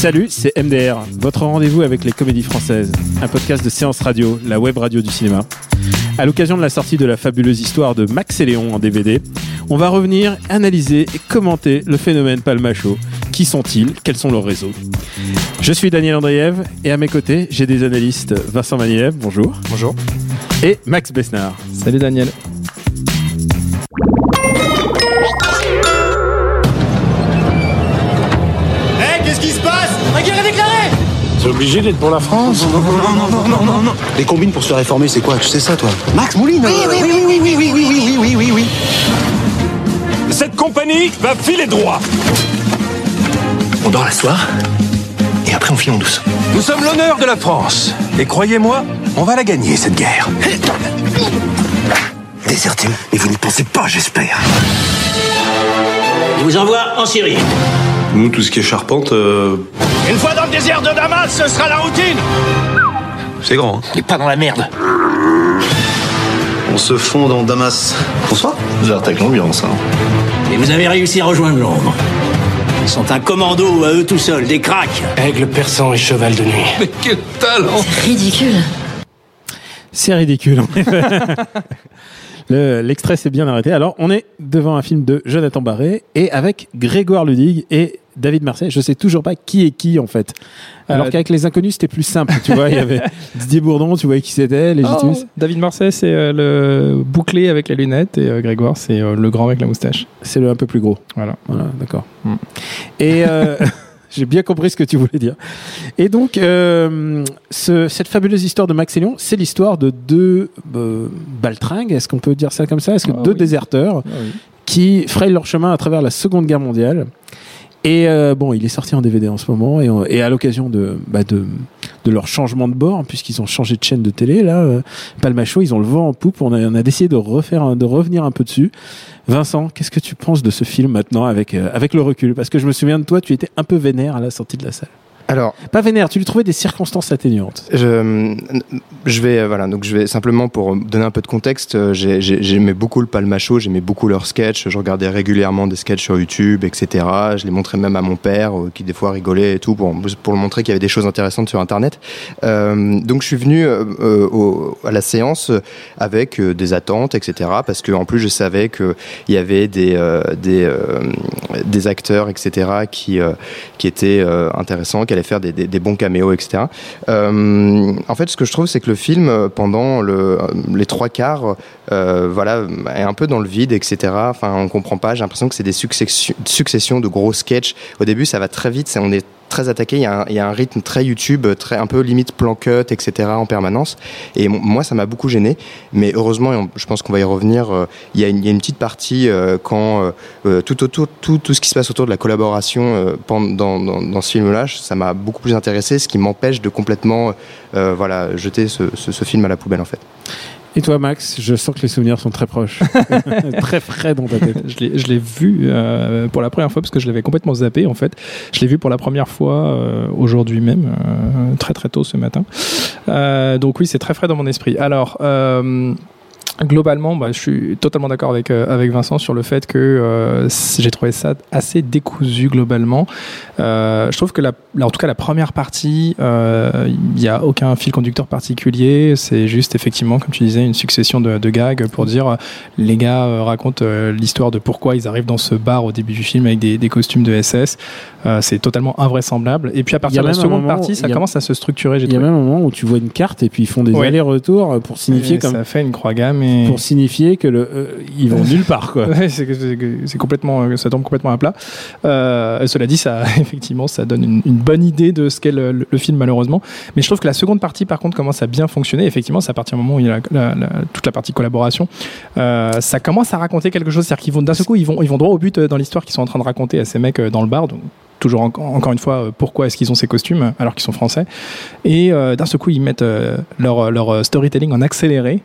Salut, c'est MDR, votre rendez-vous avec les comédies françaises, un podcast de séance radio, la web radio du cinéma. À l'occasion de la sortie de la fabuleuse histoire de Max et Léon en DVD, on va revenir, analyser et commenter le phénomène Palmacho. Qui sont-ils? Quels sont leurs réseaux? Je suis Daniel Andriev et à mes côtés, j'ai des analystes Vincent Maniev, bonjour. Bonjour. Et Max Besnard. Salut Daniel. Obligé d'être pour la France Non, non, non, non, non, non, non. Les combines pour se réformer, c'est quoi? Tu sais ça, toi? Max Mouline Oui, oui, oui, oui, oui, oui, oui, oui, oui, oui, oui. Cette compagnie va filer droit On dort la soir, et après on file en douce. Nous sommes l'honneur de la France. Et croyez-moi, on va la gagner, cette guerre. Déserté, mais vous n'y pensez pas, j'espère. Je vous envoie en Syrie. Nous, tout ce qui est charpente, euh, Une fois dans le désert de Damas, ce sera la routine c'est grand. hein. Et pas dans la merde. On se fond dans Damas. Bonsoir. Vous avez l'ambiance, hein. Et vous avez réussi à rejoindre Londres. Ils sont un commando à eux tout seuls, des cracks. Aigle persan et cheval de nuit. Mais quel talent Ridicule. C'est ridicule. en effet. Le- L'extrait s'est bien arrêté. Alors, on est devant un film de Jonathan Barré et avec Grégoire Ludig et David Marseille. Je sais toujours pas qui est qui en fait. Alors Euh, qu'avec les inconnus, c'était plus simple. Tu vois, il y avait Didier Bourdon, tu voyais qui c'était, Légitus. Oh, David Marseille, c'est euh, le bouclé avec les lunettes et euh, Grégoire, c'est euh, le grand avec la moustache. C'est le un peu plus gros. Voilà. Voilà, d'accord. Mm. Et j'ai bien compris ce que tu voulais dire. Et donc, euh, ce- cette fabuleuse histoire de Max et c'est l'histoire de deux euh, baltringues, est-ce qu'on peut dire ça comme ça? Est-ce que Ah deux oui. déserteurs qui frayent leur chemin à travers la Seconde Guerre mondiale et euh, bon, il est sorti en DVD en ce moment et, et à l'occasion de, bah de de leur changement de bord, puisqu'ils ont changé de chaîne de télé, là, euh, Palmacho, ils ont le vent en poupe. On a, on a décidé de refaire, de revenir un peu dessus. Vincent, qu'est-ce que tu penses de ce film maintenant avec euh, avec le recul? Parce que je me souviens de toi, tu étais un peu vénère à la sortie de la salle. Alors, Pas vénère, tu lui trouvais des circonstances atténuantes. je, je vais euh, voilà donc je vais simplement pour donner un peu de contexte. euh, j'ai- j'ai- J'aimais beaucoup le Palmacho, j'aimais beaucoup leurs sketchs. Je regardais régulièrement des sketchs sur YouTube, etc. Je les montrais même à mon père euh, qui des fois rigolait et tout pour pour le montrer qu'il y avait des choses intéressantes sur Internet. Donc je suis venu au- à la séance avec des attentes, etc. Parce que en plus je savais que il y avait des des des acteurs, etc. qui qui étaient intéressants, qui faire des, bons caméos, etc. Euh, en fait, ce que je trouve, c'est que le film, euh, pendant le, les trois quarts, euh, voilà, est un peu dans le vide, etc. Enfin, on comprend pas. J'ai l'impression que c'est des successions, de gros sketchs. Au début, ça va très vite. On est très attaqué. Il y, a un, rythme très YouTube, très un peu limite plan cut, etc. en permanence. Et moi, ça m'a beaucoup gêné. Mais heureusement, je pense qu'on va y revenir. euh, il, y a une, petite partie euh, quand euh, tout autour, tout, tout ce qui se passe autour de la collaboration pendant, dans, dans, ce film-là, ça m'a beaucoup plus intéressé, ce qui m'empêche de complètement, voilà, jeter ce, ce, ce film à la poubelle en fait. Et toi, Max, je sens que les souvenirs sont très proches, très frais dans ta tête. Je l'ai- vu euh, pour la première fois parce que je l'avais complètement zappé en fait. Je l'ai vu pour la première fois euh, aujourd'hui même, euh, très très tôt ce matin. Donc oui, c'est très frais dans mon esprit. Alors. Euh, Globalement, bah, je suis totalement d'accord avec, euh, avec Vincent sur le fait que euh, j'ai trouvé ça assez décousu globalement. Euh, je trouve que, la, la- en tout cas, la première partie, euh, il n'y a aucun fil conducteur particulier. C'est juste effectivement, comme tu disais, une succession de, de gags pour dire euh, les gars euh, racontent euh, l'histoire de pourquoi ils arrivent dans ce bar au début du film avec des, des costumes de SS. Euh, c'est totalement invraisemblable. Et puis à partir de la seconde partie, ça a- commence à se structurer. Il y a même un moment où tu vois une carte et puis ils font des allers-retours pour signifier Et comme. Ça fait une croix gamme et Mais- pour signifier que le, euh, ils vont nulle part, quoi. Ouais, c'est complètement, euh, ça tombe complètement à plat. Euh, cela dit, ça, effectivement, ça donne une, une bonne idée de ce qu'est le, le- le film, malheureusement. Mais je trouve que la seconde partie, par contre, commence à bien fonctionner. Effectivement, c'est à partir du moment où il y a la- la- la- toute la partie collaboration, euh, ça commence à raconter quelque chose. C'est-à-dire qu'ils vont, d'un seul coup, ils vont, ils vont droit au but dans l'histoire qu'ils sont en train de raconter à ces mecs dans le bar. Donc, toujours en- encore une fois, pourquoi est-ce qu'ils ont ces costumes alors qu'ils sont français Et euh, d'un seul coup, ils mettent euh, leur, leur storytelling en accéléré.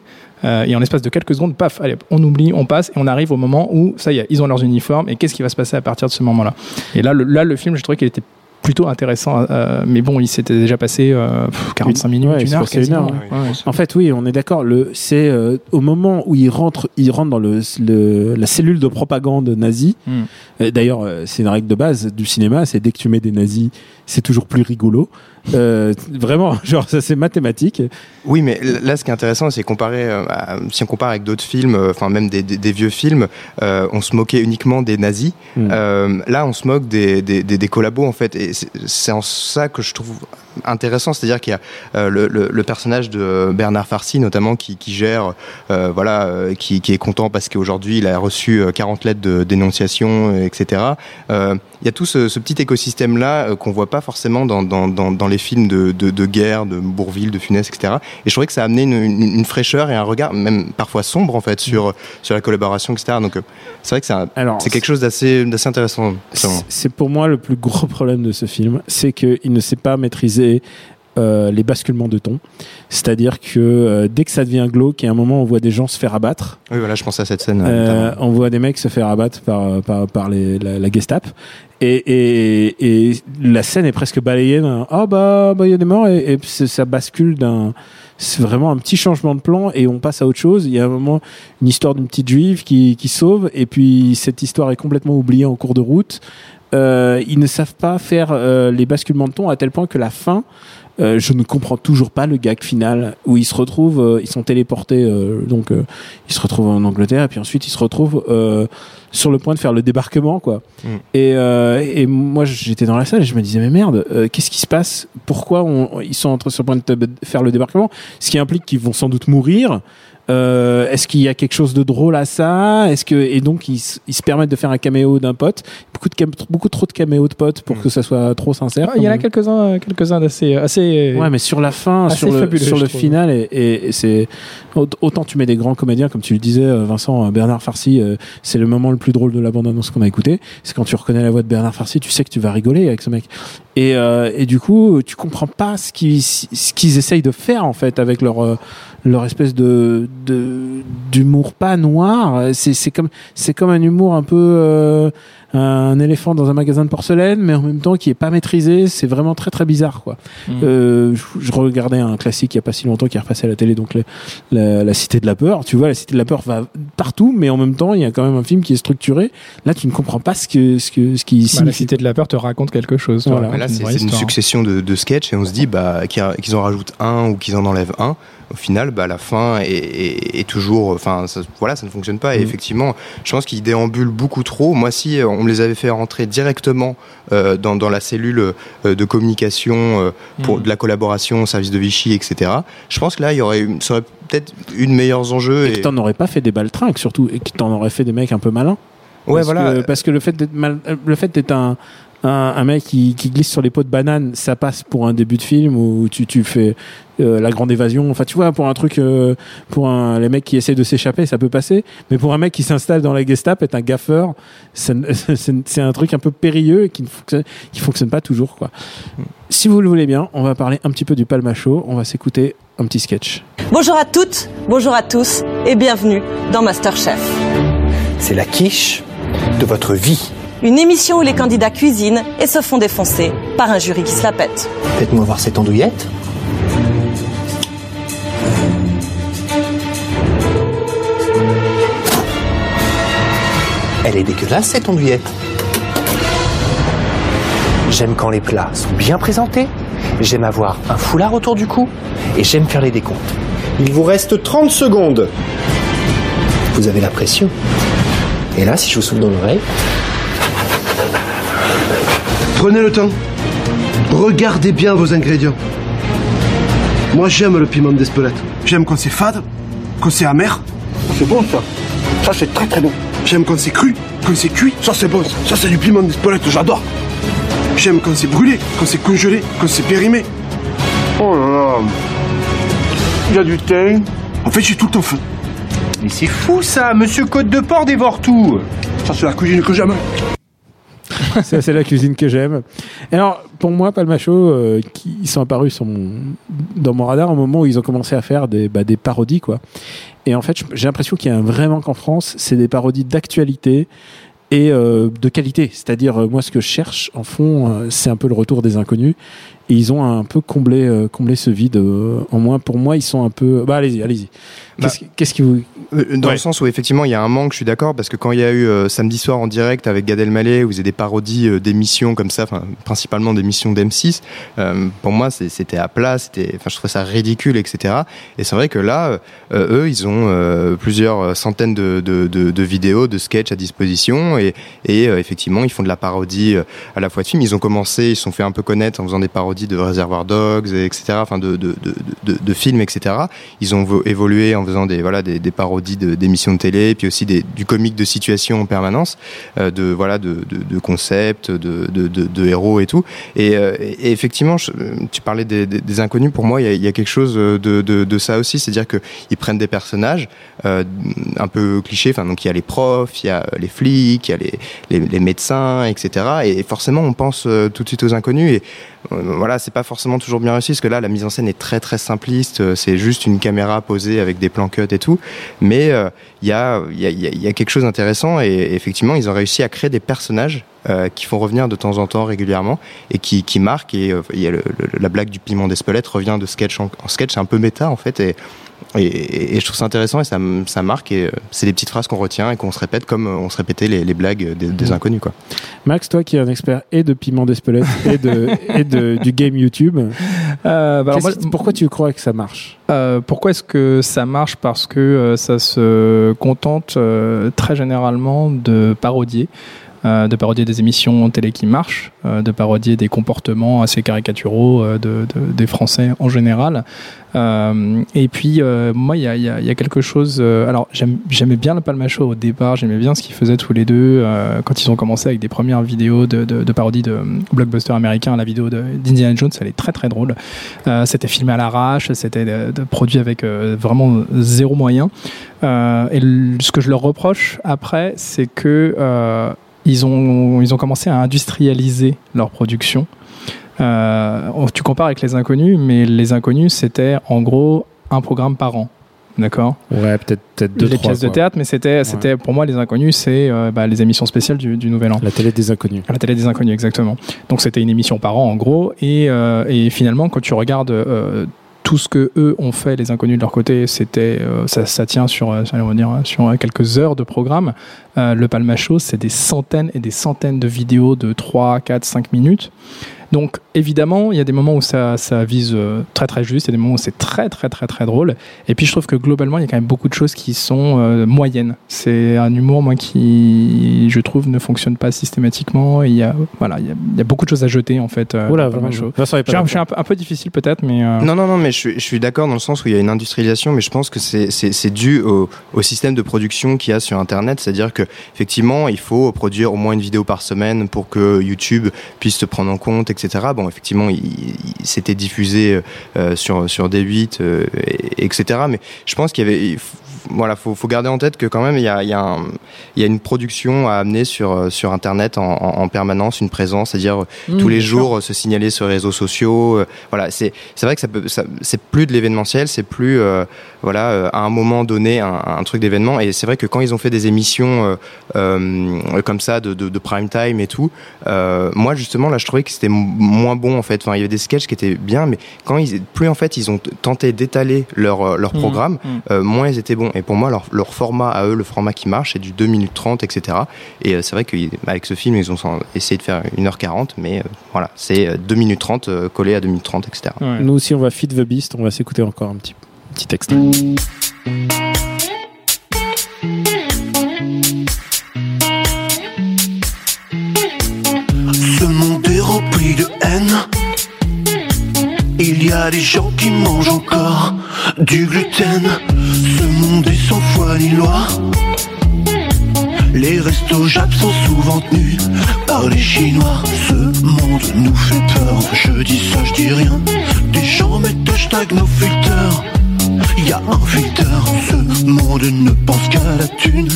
Euh, et en l'espace de quelques secondes, paf, allez, on oublie, on passe, et on arrive au moment où, ça y est, ils ont leurs uniformes, et qu'est-ce qui va se passer à partir de ce moment-là Et là, le, là, le film, je trouvais qu'il était plutôt intéressant, euh, mais bon, il s'était déjà passé euh, pff, 45 minutes, Ouais, une heure, une heure, ouais. Ouais. En fait, oui, on est d'accord. Le, c'est euh, au moment où il rentre, il rentre dans le, le- la cellule de propagande nazie. Hmm. Euh, D'ailleurs, euh, c'est une règle de base du cinéma. C'est dès que tu mets des nazis, c'est toujours plus rigolo. Euh, vraiment, genre ça, c'est mathématique. Oui, mais là, ce qui est intéressant, c'est comparer, euh, à- si on compare avec d'autres films, euh, enfin même des, des- des vieux films, on se moquait uniquement des nazis. Mm. Euh, là, on se moque des, des, des- collabos, en fait. Et c'est- en ça que je trouve intéressant, c'est-à-dire qu'il y a euh, le, le- le personnage de Bernard Farcy, notamment, qui, qui gère, euh, voilà, euh, qui, qui est content parce qu'aujourd'hui, il a reçu euh, 40 lettres de dénonciation, etc. Il y a tout ce, ce petit écosystème-là euh, qu'on voit pas forcément dans, dans, dans, dans les films de, de, de guerre, de Bourville, de Funès, etc. Et je trouvais que ça a amené une, une, une fraîcheur et un regard, même parfois sombre, en fait, sur, sur la collaboration, etc. Donc, euh, c'est vrai que c'est quelque chose d'assez intéressant. C'est pour moi le plus gros problème de ce film, c'est qu'il ne sait pas maîtriser euh, les basculements de ton. C'est-à-dire que euh, dès que ça devient glauque, il y a un moment où on voit des gens se faire abattre. Oui, voilà, je pense à cette scène. euh, on voit des mecs se faire abattre par, par, par les, la, la Gestapo. Et, et, et la scène est presque balayée d'un Ah bah, bah, il y a des morts. Et, et ça bascule d'un. C'est vraiment un petit changement de plan et on passe à autre chose. Il y a un moment une histoire d'une petite juive qui, qui sauve et puis cette histoire est complètement oubliée en cours de route. Euh, ils ne savent pas faire euh, les basculements de ton à tel point que la fin, euh, je ne comprends toujours pas le gag final où ils se retrouvent, euh, ils sont téléportés, euh, donc euh, ils se retrouvent en Angleterre et puis ensuite ils se retrouvent euh, sur le point de faire le débarquement, quoi. Mm. Et, euh, et moi j'étais dans la salle et je me disais mais merde, euh, qu'est-ce qui se passe? Pourquoi on- ils sont sur le point de faire le débarquement? Ce qui implique qu'ils vont sans doute mourir. Euh, Est-ce qu'il y a quelque chose de drôle à ça? Est-ce que et donc ils, se permettent de faire un caméo d'un pote? Beaucoup de beaucoup trop de caméos de potes pour que ça soit trop sincère. Il y en a comme- quelques-uns, quelques-uns d'assez, assez. Ouais, mais sur la fin, sur le, sur le final, et, et- et c'est aut- autant tu mets des grands comédiens, comme tu le disais, euh, Vincent, euh, Bernard Farcy, euh, c'est le moment le plus drôle de la bande-annonce qu'on a écouté. C'est quand tu reconnais la voix de Bernard Farcy, tu sais que tu vas rigoler avec ce mec. Et, euh, et du coup, tu comprends pas ce qu'ils ce qu'ils essayent de faire en fait avec leur euh, leur espèce de d'humour pas noir. C'est c'est comme c'est comme un humour un peu euh, un éléphant dans un magasin de porcelaine, mais en même temps qui est pas maîtrisé. C'est vraiment très très bizarre quoi. Mm. Euh, je, je regardais un classique il y a pas si longtemps qui est repassé à la télé, donc le- la, la Cité de la peur. Tu vois, la Cité de la peur va partout, mais en même temps, il y a quand même un film qui est structuré. Là, tu ne comprends pas ce que ce que ce qui Bah, la signifie. cité de la peur te raconte quelque chose. Voilà. là, c'est une succession de, de sketchs et on se dit bah, qu'il qu'ils en rajoutent un ou qu'ils en enlèvent un. Au final, bah, la fin est, est- est toujours. Enfin, ça, voilà, ça ne fonctionne pas. Et Mhm. effectivement, je pense qu'ils déambulent beaucoup trop. Moi, si euh, on les avait fait rentrer directement euh, dans, dans la cellule euh, de communication euh, pour Mhm. de la collaboration au service de Vichy, etc., je pense que là, il y aurait, ça aurait peut-être eu de meilleurs enjeux. Et que t'en aurais pas fait des baltringues surtout, et que t'en aurais fait des mecs un peu malins. Ouais, parce voilà. Que, parce que le fait d'être mal, le fait d'être un, un, un mec qui, qui glisse sur les pots de banane, ça passe pour un début de film où tu, tu fais euh, la grande évasion. Enfin, tu vois, pour un truc, euh, pour un, les mecs qui essaient de s'échapper, ça peut passer. Mais pour un mec qui s'installe dans la Gestapo, être un gaffeur, c'est c'est un truc un peu périlleux et qui ne fonctionne, qui fonctionne pas toujours, quoi. Si vous le voulez bien, on va parler un petit peu du Palmacho. On va s'écouter un petit sketch. Bonjour à toutes, bonjour à tous et bienvenue dans Masterchef. C'est la quiche de votre vie. Une émission où les candidats cuisinent et se font défoncer par un jury qui se la pète. Faites-moi voir cette andouillette. Elle est dégueulasse cette andouillette. J'aime quand les plats sont bien présentés, j'aime avoir un foulard autour du cou et j'aime faire les décomptes. Il vous reste 30 secondes. Vous avez la pression. Et là, si je vous souffle dans l'oreille, Prenez le temps. Regardez bien vos ingrédients. Moi, j'aime le piment d'Espelette. J'aime quand c'est fade, quand c'est amer c'est bon ça. Ça c'est très très bon. J'aime quand c'est cru, quand c'est cuit. Ça c'est bon. Ça, ça c'est du piment d'Espelette, j'adore. J'aime quand c'est brûlé, quand c'est congelé, quand c'est périmé. Oh là là. Il y a du thym. En fait, j'ai tout le temps faim. Mais c'est fou ça, monsieur Côte de Port dévore tout. Ça c'est la cuisine que j'aime. C'est la cuisine que j'aime. Alors, pour moi, Palmacho, euh, qui, ils sont apparus dans mon radar au moment où ils ont commencé à faire des, bah, parodies, quoi. Et en fait, j'ai l'impression qu'il y a un vrai manque en France, c'est des parodies d'actualité et euh, de qualité. C'est-à-dire, euh, moi, ce que je cherche, en fond, c'est un peu le retour des inconnus. Et ils ont un peu comblé, euh, comblé ce vide. euh, en moins, pour moi, ils sont un peu. Bah, allez-y, allez-y. Qu'est-ce qui- qu'est-ce qui vous. Euh, Dans Ouais. le sens où effectivement il y a un manque, je suis d'accord, parce que quand il y a eu euh, samedi soir en direct avec Gad Elmaleh, où ils faisaient des parodies d'émissions comme ça, principalement d'émissions d'M6, euh, pour moi c'était à plat, c'était, je trouvais ça ridicule, etc. Et c'est vrai que là, eux, ils ont plusieurs centaines de, de, de, de vidéos, de sketchs à disposition, et, et effectivement ils font de la parodie à la fois de films. Ils ont commencé, ils se sont fait un peu connaître en faisant des parodies de Reservoir Dogs, et etc. Enfin de, de, de, films, etc. Ils ont vo- évolué en faisant des voilà des, parodies d'émissions de, télé, puis aussi des, du comique de situation en permanence, euh, de voilà de, concepts, de, héros et tout. Et, euh, effectivement, tu parlais des, inconnus. Pour moi, il y a, quelque chose de, ça aussi, c'est-à-dire que ils prennent des personnages euh, un peu clichés. Enfin, donc il y a les profs, il y a les flics, il y a les, les, médecins, etc. Et forcément, on pense tout de suite aux inconnus. Et euh, voilà, c'est pas forcément toujours bien réussi, parce que là, la mise en scène est très très simpliste. euh, C'est juste une caméra posée avec des plans cut et tout. Mais euh, il y, a, y, a, y a quelque chose d'intéressant et effectivement, ils ont réussi à créer des personnages euh, qui font revenir de temps en temps régulièrement et qui, qui marquent. Et euh, il y a le- le- la blague du piment d'Espelette revient de sketch en, en sketch, c'est un peu méta en fait. Et, et, et je trouve ça intéressant et ça, ça marque. Et euh, c'est des petites phrases qu'on retient et qu'on se répète comme on se répétait les, les blagues des, des inconnus. Quoi. Max, toi qui es un expert et de piment d'Espelette et, de, et de, du game YouTube, Euh, bah moi- pourquoi tu crois que ça marche? Euh, pourquoi est-ce que ça marche? Parce que euh, ça se contente euh, très généralement de parodier. Euh, de parodier des émissions télé qui marchent, euh, de parodier des comportements assez caricaturaux euh, de, de- des Français en général. Et puis, moi, il y a, y a- quelque chose. alors, j'aimais bien le Palmacho au départ, j'aimais bien ce qu'ils faisaient tous les deux quand ils ont commencé avec des premières vidéos de, de, parodie de blockbuster américain. La vidéo d'Indiana Jones, elle est très très drôle. C'était filmé à l'arrache, c'était produit avec vraiment zéro moyen. Et ce que je leur reproche après, c'est que ils ont ils ont commencé à industrialiser leur production. Euh, tu compares avec les inconnus, mais les inconnus c'était en gros un programme par an. D'accord? Ouais, peut-être peut-être deux Les trois, pièces de théâtre, mais c'était c'était pour moi les inconnus, c'est euh, bah, les émissions spéciales du, du Nouvel An. La télé des inconnus. La télé des inconnus, exactement. Donc c'était une émission par an en gros, et, euh, et finalement quand tu regardes tout ce que eux ont fait, les inconnus de leur côté, c'était euh, ça, ça tient sur, euh, on va dire, sur euh, quelques heures de programme. Le Palmacho, c'est des centaines et des centaines de vidéos de 3, 4, 5 minutes. Donc évidemment, il y a des moments où ça, ça vise euh, très très juste, il y a des moments où c'est très très très très drôle. Et puis je trouve que globalement, il y a quand même beaucoup de choses qui sont euh, moyennes. C'est un humour moi qui, je trouve, ne fonctionne pas systématiquement. Il y a voilà, il y a, il y a beaucoup de choses à jeter en fait. euh, Oula, vraiment. Je suis un- d'accord. je suis un, peu- un peu difficile peut-être, mais euh, Non, non, non, mais je suis, je suis d'accord dans le sens où il y a une industrialisation, mais je pense que c'est- c'est c'est dû au, au système de production qu'il y a sur Internet. C'est-à-dire que effectivement, il faut produire au moins une vidéo par semaine pour que YouTube puisse se prendre en compte, etc. Bon, effectivement, il, c'était diffusé euh, sur, sur D8, euh, et- etc. Mais je pense qu'il y avait... Voilà, faut, faut garder en tête que quand même il y a, y a, y a une production à amener sur, euh, sur Internet en, en- en permanence, une présence, c'est-à-dire euh, Mmh, tous les jours euh, se signaler sur les réseaux sociaux. euh, voilà, c'est c'est vrai que ça peut, ça- c'est plus de l'événementiel, c'est plus euh, voilà à un moment donné un, un truc d'événement. Et c'est vrai que quand ils ont fait des émissions comme ça de, de, de prime time et tout, moi justement là je trouvais que c'était moins bon en fait. Enfin, il y avait des sketchs qui étaient bien, mais quand ils plus en fait ils ont tenté d'étaler leur leur Mhm, programme, euh, moins ils étaient bons. Et pour moi leur, leur format à eux, le format qui marche, c'est du 2 minutes 30, etc. Et euh, c'est vrai qu'avec ce film ils ont essayé de faire 1h40, mais euh, voilà, c'est euh, 2 minutes 30 euh, collé à 2 minutes 30, etc. ouais. Nous aussi, on va Feed the Beast. On va s'écouter encore un petit, petit extrait. Il y a des gens qui mangent encore du gluten. Ce monde est sans foi ni loi. Les restos Jap sont souvent tenus par les Chinois. Ce monde nous fait peur. Je dis ça, je dis rien. Des gens mettent hashtag nos filters. Y a un filter. Ce monde ne pense qu'à la thune.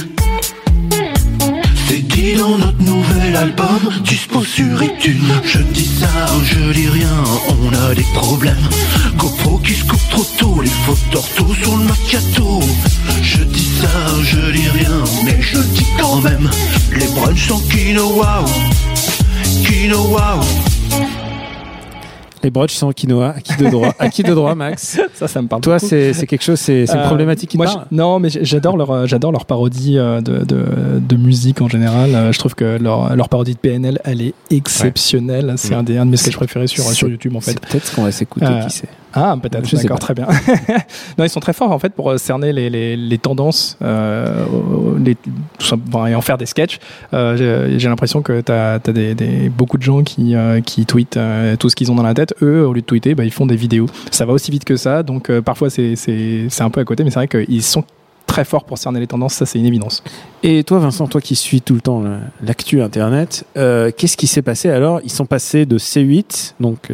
Dit dans notre nouvel album, dispo sur iTunes. Je dis ça, je dis rien, on a des problèmes. GoPro qui se coupe trop tôt, les fautes d'ortho sur le macchiato. Je dis ça, je dis rien, mais je dis quand même. Les brunchs sont quinoa, quinoa. Les broches sont quinoa. À qui de droit À qui de droit, Max Ça, ça me parle. Toi, c'est quelque chose, c'est une Euh, problématique qui te moi, parle Non, mais j- j'adore leur, euh, j'adore leur parodie euh, de, de, de musique en général. Je trouve que leur, leur parodie de PNL, elle est exceptionnelle. C'est un, des, un de mes sketchs préférés sur, YouTube en fait. Peut-être qu'on va s'écouter, Euh, qui sait Ah, peut-être, d'accord, très bien. non, ils sont très forts en fait pour cerner les, les, les tendances euh, les, et en faire des sketchs. Euh, j'ai- l'impression que tu as, des, des- beaucoup de gens qui, euh, qui tweetent tout ce qu'ils ont dans la tête. Eux, au lieu de tweeter, bah, ils font des vidéos. Ça va aussi vite que ça, donc euh, parfois c'est un peu à côté, mais c'est vrai qu'ils sont très forts pour cerner les tendances, ça c'est une évidence. Et toi, Vincent, toi qui suis tout le temps la- l'actu Internet, euh, qu'est-ce qui s'est passé alors? Ils sont passés de C8, donc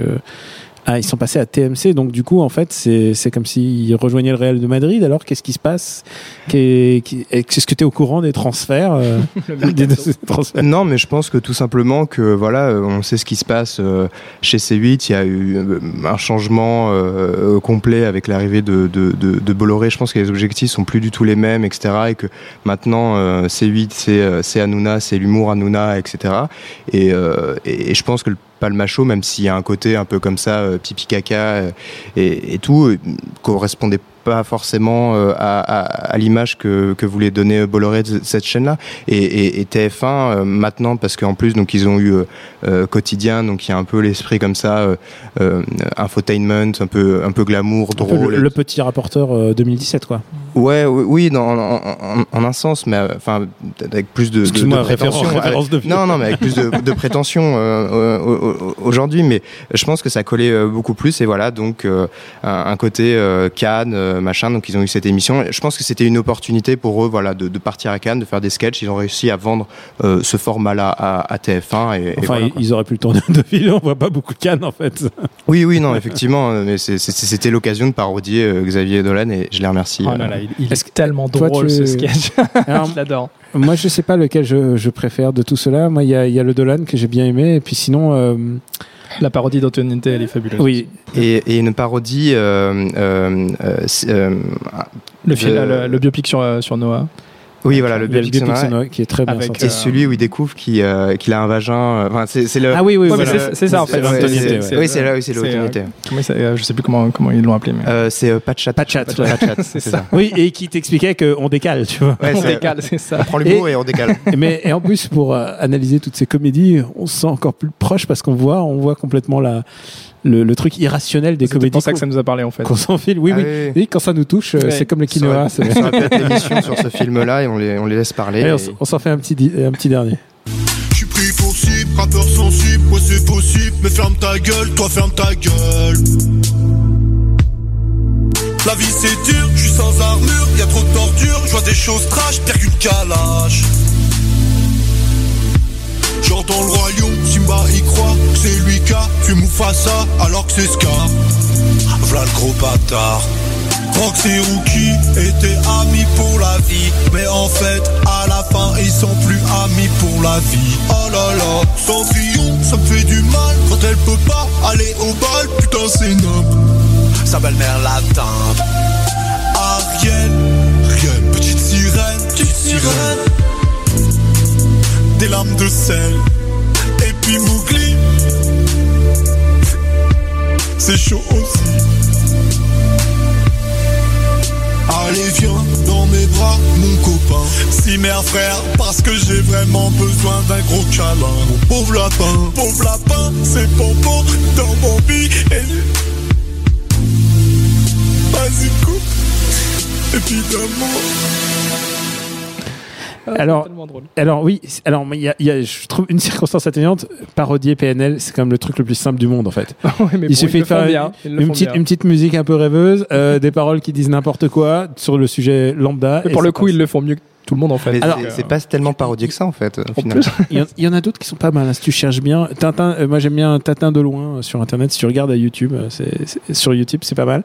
à- ils sont passés à TMC, donc du coup, en fait, c'est c'est comme s'ils rejoignaient le Real de Madrid. Alors, qu'est-ce qui se passe? Qu'est- qu'est- Est-ce que tu es au courant des transferts euh, des transferts? Non, mais je pense que tout simplement que voilà, euh, on sait ce qui se passe euh, chez C8. Il y a eu un changement euh, complet avec l'arrivée de, de, de, de Bolloré. Je pense que les objectifs sont plus du tout les mêmes, etc. Et que maintenant euh, C8, c'est c'est Hanouna, c'est l'humour Hanouna, etc. Et, euh, et, et je pense que le Palmacho, même s'il y a un côté un peu comme ça, euh, pipi caca euh, et, et tout, euh, correspondait pas forcément euh, à, à, à l'image que, que voulait donner Bolloré de cette chaîne-là. Et, et, et TF1 euh, maintenant, parce qu'en plus donc ils ont eu quotidien, donc il y a un peu l'esprit comme ça, infotainment, un peu un peu glamour, Un peu drôle. le, le petit rapporteur euh, 2017, quoi. Ouais, oui, dans, en, en- en un sens, mais euh, enfin avec plus de, de, de prétention. référence- référence de non, non, mais avec plus de, de prétention euh, euh, au- au- aujourd'hui. Mais je pense que ça collait beaucoup plus. Et voilà, donc euh, un, côté euh, Cannes, machin. Donc ils ont eu cette émission. Je pense que c'était une opportunité pour eux, voilà, de, de partir à Cannes, de faire des sketchs. Ils ont réussi à vendre euh, ce format-là à, à TF1. Et, et Enfin, voilà, ils, auraient pu le tourner de ville. On voit pas beaucoup de Cannes, en fait. Oui, oui, non, effectivement. Mais c'était l'occasion de parodier euh, Xavier Dolan et je les remercie. Oh là euh, là, il, il est, tellement toi, drôle tu- ce sketch. Alors, je l'adore. Moi, je sais pas lequel je, je préfère de tout cela. Moi, il y a, il y a le Dolan que j'ai bien aimé. Et puis sinon, euh, La parodie d'Antoninette, elle est fabuleuse. oui, et, et une parodie. euh, euh, euh, euh, Le, film, de- le, le biopic sur, sur Noah. Oui, voilà, le biopic qui est très bien Avec, sorti. Et euh, celui où il découvre qu'il euh, a un vagin. euh, Enfin, c'est c'est le. Ah oui, oui, Ouais, mais voilà. c'est- c'est ça, en fait. C'est-. Oui, c'est là, oui, c'est C'est, l'autorité. euh, Euh, Je sais plus comment, comment ils l'ont appelé. Mais... Euh, c'est euh, Patchat. Patchat, c'est ça. Oui, et qui t'expliquait qu'on décale, tu vois. Ouais, on c'est- décale, c'est ça. On prend l'humour et... on décale. Mais et en plus, pour euh, analyser toutes ces comédies, on se sent encore plus proche parce qu'on voit, on voit complètement la, le, le truc irrationnel des C'est comédies pour ça que ça nous a parlé en fait. qu'on s'enfile. Oui, Ah oui. oui. Oui, quand ça nous touche, euh, Ouais. c'est comme le Ça quinoa. c'est- ça être l'émission sur ce film-là et on les, on les laisse parler. Allez, on et- s- on s'en fait un petit, un petit dernier. Je suis pris pour cible, rappeur sensible, ouais c'est possible, mais ferme ta gueule, toi ferme ta gueule. La vie c'est dur, je suis sans armure, y a trop de torture, je vois des choses trash, pire qu'une calache. Dans le royaume, Simba y croit, c'est lui qui a tué Mufasa, alors que c'est Scar. V'là le gros bâtard. Rox et Rookie étaient amis pour la vie Mais en fait, à la fin, ils sont plus amis pour la vie Oh là là, Cendrillon, ça me fait du mal Quand elle peut pas aller au bal, putain c'est noble Sa belle-mère la teinte Ariel, rien, petite sirène, petite sirène Des lames de sel. Et puis Mowgli C'est chaud aussi. Allez viens dans mes bras mon copain. Si mère frère parce que j'ai vraiment besoin d'un gros câlin. Mon pauvre lapin, pauvre lapin c'est pompon dans mon billet Vas-y coupe. Évidemment Alors, tellement drôle. alors oui, alors il y a, il y a- je trouve une circonstance atténuante. Parodier PNL, c'est quand même le truc le plus simple du monde en fait. Ouais, mais bon, il suffit de faire une, bien, une petite, bien. une petite musique un peu rêveuse, euh, des paroles qui disent n'importe quoi sur le sujet lambda. Et pour le coup, passe. ils le font mieux que tout le monde en fait. Mais Alors, c'est- pas tellement parodié que ça en fait. Il y en, il y en a d'autres qui sont pas mal. hein, si tu cherches bien, Tintin, euh, moi j'aime bien Tintin de loin euh, sur internet. Si tu regardes à YouTube, euh, c'est, c'est- sur YouTube, c'est pas mal.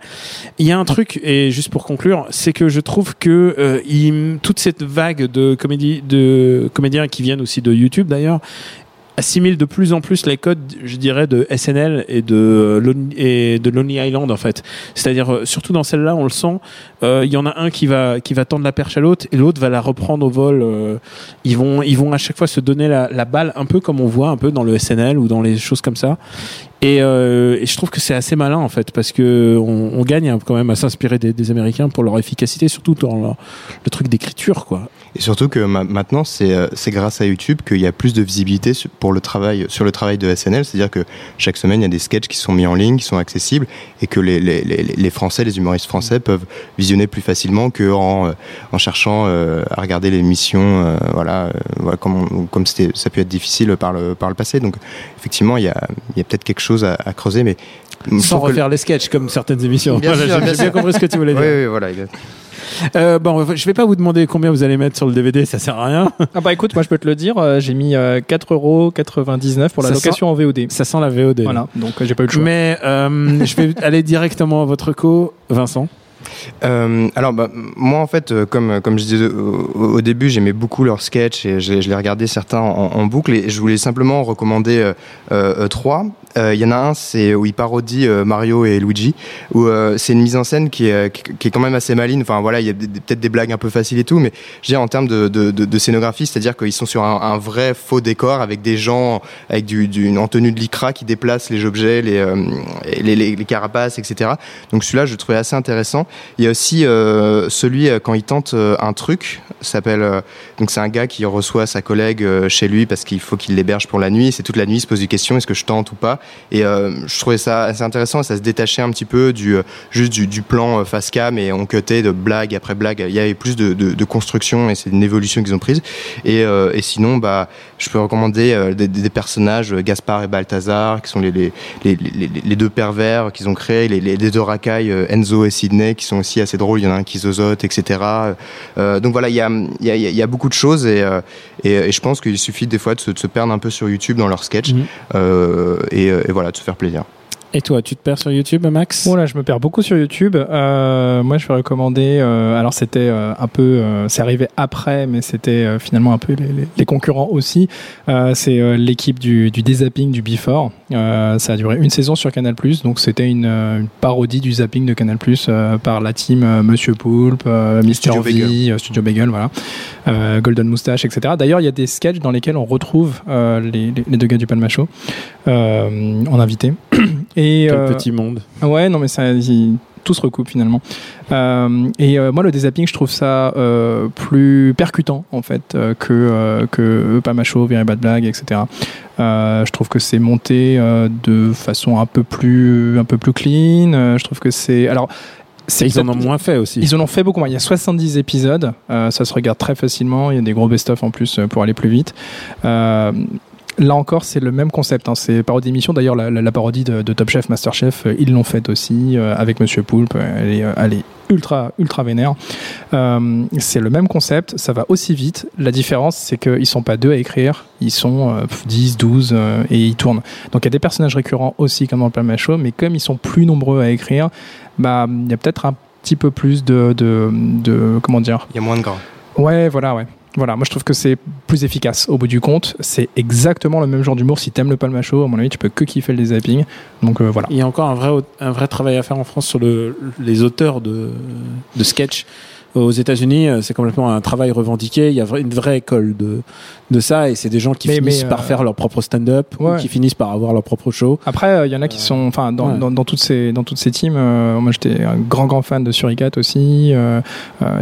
Il y a un truc et juste pour conclure, c'est que je trouve que euh, il- toute cette vague de comédie, de comédiens qui viennent aussi de YouTube d'ailleurs assimile de plus en plus les codes, je dirais, de SNL et de, et Lonely Island en fait. C'est-à-dire, euh, surtout dans celle-là, on le sent, euh, il y en a un qui va, qui va tendre la perche à l'autre et l'autre va la reprendre au vol. euh, ils, vont, ils vont à chaque fois se donner la, balle, un peu comme on voit un peu dans le SNL ou dans les choses comme ça. Et, je trouve que c'est assez malin en fait parce que on, on gagne quand même à s'inspirer des, Américains pour leur efficacité, surtout dans le truc d'écriture quoi. Et surtout que ma- maintenant, c'est euh, c'est grâce à YouTube qu'il y a plus de visibilité sur, pour le travail, sur le travail de SNL. C'est-à-dire que chaque semaine, il y a des sketchs qui sont mis en ligne, qui sont accessibles, et que les, les, les, les Français, les humoristes français peuvent visionner plus facilement qu'en euh, en cherchant euh, à regarder l'émission, euh, voilà, euh, voilà, comme, on- comme ça peut être difficile par le, par le passé. Donc, effectivement, il y a, il y a peut-être quelque chose à, à creuser, mais Sans que- refaire les sketchs comme certaines émissions. Bien Voilà, sûr, j'ai bien compris ce que tu voulais dire. Oui, oui, voilà, exact. Euh, bon, je vais pas vous demander combien vous allez mettre sur le DVD, ça sert à rien. Ah bah écoute, moi je peux te le dire, euh, j'ai mis euh, 4,99€ pour la Ça location en VOD. Ça sent la VOD. Voilà, donc euh, j'ai pas eu le choix. Mais euh, je vais aller directement à votre co, Vincent. Euh, alors, bah, moi, en fait, euh, comme, comme je disais au, au- au début, j'aimais beaucoup leurs sketchs et je, je les regardais certains en, en boucle et je voulais simplement recommander euh, euh, trois. Euh, Il y en a un, c'est où ils parodient euh, Mario et Luigi, où euh, c'est une mise en scène qui est, qui, qui est quand même assez maligne. Enfin, voilà, il y a peut-être des blagues un peu faciles et tout, mais je dirais en termes de, de, de, scénographie, c'est-à-dire qu'ils sont sur un, vrai faux décor avec des gens avec du, du, en tenue de lycra qui déplacent les objets, les, euh, les, les, les carapaces, etc. Donc celui-là, je le trouvais assez intéressant. Il y a aussi euh, celui euh, quand il tente euh, un truc, s'appelle euh, donc c'est un gars qui reçoit sa collègue euh, chez lui parce qu'il faut qu'il l'héberge pour la nuit. C'est toute la nuit, il se pose des questions est-ce que je tente ou pas? Et euh, je trouvais ça assez intéressant. Ça se détachait un petit peu du euh, juste du, du plan euh, face cam et on cutait de blague après blague. Il y avait plus de, de, de construction et c'est une évolution qu'ils ont prise. Et, et sinon, bah, je peux recommander des, des personnages Gaspard et Balthazar qui sont les, les, les, deux pervers qu'ils ont créés, les, deux racailles Enzo et Sydney qui sont aussi assez drôles. Il y en a un qui zozote, etc. Euh, donc voilà, il y a, y, a, y a beaucoup de choses et, et, et je pense qu'il suffit des fois de se, de se perdre un peu sur YouTube dans leurs sketchs euh, et, et voilà, de se faire plaisir. Et toi, tu te perds sur YouTube, Max? Voilà, je me perds beaucoup sur YouTube. Euh, moi, je vais recommander. euh, alors, c'était euh, un peu. euh, c'est arrivé après, mais c'était euh, finalement un peu les, les- les concurrents aussi. Euh, c'est euh, l'équipe du, du dézapping du Before. Euh, ça a duré une saison sur Canal+. Donc, c'était une, euh, une parodie du zapping de Canal+, euh, par la team euh, Monsieur Poulpe, euh, Mister Studio V, Bagel. euh, Studio Bagel, voilà. Euh, Golden Moustache, etc. D'ailleurs, il y a des sketchs dans lesquels on retrouve euh, les, les- les deux gars du Palmacho euh, en invité. Et, Quel euh, petit monde. Ouais, non, mais ça, il- tout se recoupe finalement. Euh, et euh, moi, le dézapping, je trouve ça plus percutant en fait que que Pamacho, Very Bad Blague, etc. Euh, je trouve que c'est monté euh, de façon un peu plus un peu plus clean. Euh, je trouve que c'est alors. Ils en ont moins fait aussi. Ils en ont fait beaucoup moins. Il y a 70 épisodes. Ça se regarde très facilement. Il y a des gros best-of en plus pour aller plus vite. Là encore, c'est le même concept. Hein. C'est parodie d'émission. D'ailleurs, la, la- la parodie de, de Top Chef, Master Chef, euh, ils l'ont faite aussi euh, avec Monsieur Poulpe. Elle est, euh, elle est ultra, ultra vénère. Euh, c'est le même concept. Ça va aussi vite. La différence, c'est qu'ils sont pas deux à écrire. Ils sont euh, 10, 12 euh, et ils tournent. Donc il y a des personnages récurrents aussi, comme dans le Palma Show, mais comme ils sont plus nombreux à écrire, bah il y a peut-être un petit peu plus de, de, de comment dire? Il y a moins de gras. Ouais, voilà, ouais. Voilà, moi je trouve que c'est plus efficace au bout du compte. C'est exactement le même genre d'humour. Si t'aimes le palmacho, à mon avis, tu peux que kiffer le zapping. Donc euh, voilà. Il y a encore un vrai, un vrai travail à faire en France sur le, les auteurs de, de sketch. Aux États-Unis, euh, c'est complètement un travail revendiqué. Il y a une vraie école de, de ça, et c'est des gens qui Mais- finissent mais, par euh, faire leur propre stand-up ou qui finissent par avoir leur propre show. Après, euh, il y en a qui sont, enfin, dans, ouais. dans, dans toutes ces dans toutes ces teams. moi, j'étais un grand grand fan de Suricat aussi.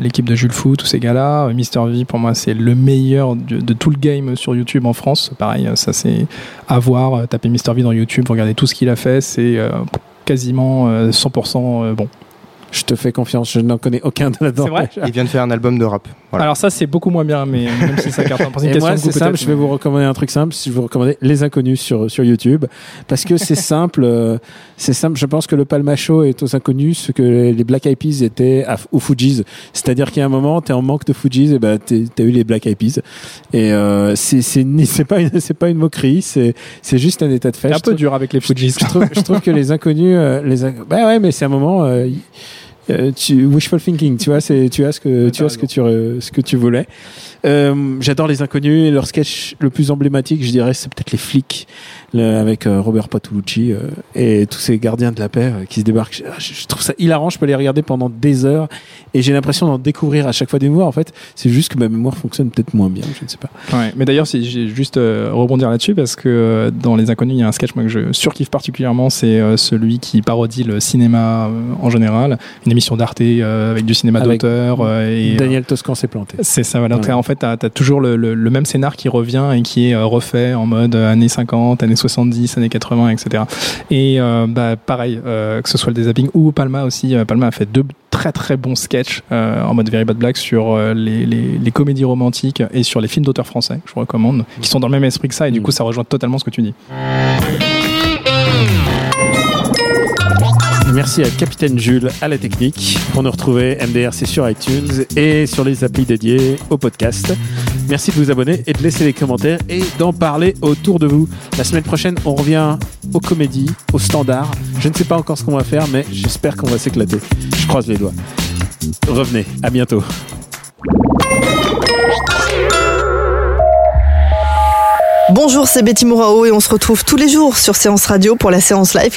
L'équipe de Jules Fou, tous ces gars-là. Mister V, pour moi, c'est le meilleur de, de tout le game sur YouTube en France. Pareil, ça c'est à voir. Tapez Mister V dans YouTube, regardez tout ce qu'il a fait. C'est quasiment euh, 100% euh, bon. Je te fais confiance, je n'en connais aucun de là-dedans. C'est vrai Il vient de faire un album de rap. Voilà. Alors ça, c'est beaucoup moins bien, mais même si ça une Et moi, c'est simple, je vais vous recommander un truc simple, je vais vous recommander Les Inconnus sur, sur YouTube, parce que c'est simple, euh, c'est simple, je pense que le Palma Show est aux Inconnus ce que les Black Eyed Peas étaient à, aux Fugees. C'est-à-dire qu'il y a un moment, t'es en manque de Fugees, et ben t'as eu les Black Eyed Peas. Et euh, c'est c'est pas une c'est pas une moquerie, c'est c'est juste un état de fait. C'est un Je peu trouve- dur avec les Fujis. je trouve, je trouve que les inconnus, euh, les inc- bah ouais, mais c'est un moment, euh, y- euh, tu, wishful thinking, tu vois, c'est, tu as ce que, tu as ce que tu, ce que tu voulais. Euh, j'adore les inconnus. Et leur sketch le plus emblématique, je dirais, c'est peut-être les flics, le- avec euh, Robert Patulucci euh, et tous ces gardiens de la paix euh, qui se débarquent. Je, je trouve ça hilarant, je peux les regarder pendant des heures et j'ai l'impression d'en découvrir à chaque fois des nouveaux. En fait, c'est juste que ma mémoire fonctionne peut-être moins bien, je ne sais pas. Ouais, mais d'ailleurs, si j'ai juste euh, rebondir là-dessus parce que euh, dans Les Inconnus, il y a un sketch moi, que je surkiffe particulièrement, c'est euh, celui qui parodie le cinéma en général, une émission d'Arte avec du cinéma d'auteur et Daniel Toscan s'est planté. c'est ça. Voilà. Ouais. en fait, t'as as toujours le, le- le même scénar qui revient et qui est refait en mode années 50, années 70, années 80, etc. Et euh, bah, pareil, euh, que ce soit le Desapping ou Palma aussi. euh, Palma a fait deux très très bons sketchs en mode Very Bad Black sur les, les, les comédies romantiques et sur les films d'auteurs français, je vous recommande, qui sont dans le même esprit que ça et du coup ça rejoint totalement ce que tu dis. Merci à Capitaine Jules à la technique. Pour nous retrouver, MDR, sur iTunes et sur les applis dédiées au podcast. Merci de vous abonner et de laisser les commentaires et d'en parler autour de vous. La semaine prochaine, on revient aux comédies, aux standards. Je ne sais pas encore ce qu'on va faire, mais j'espère qu'on va s'éclater. Je croise les doigts. Revenez, à bientôt. Bonjour, c'est Betty Mourao et on se retrouve tous les jours sur Séance Radio pour la séance live.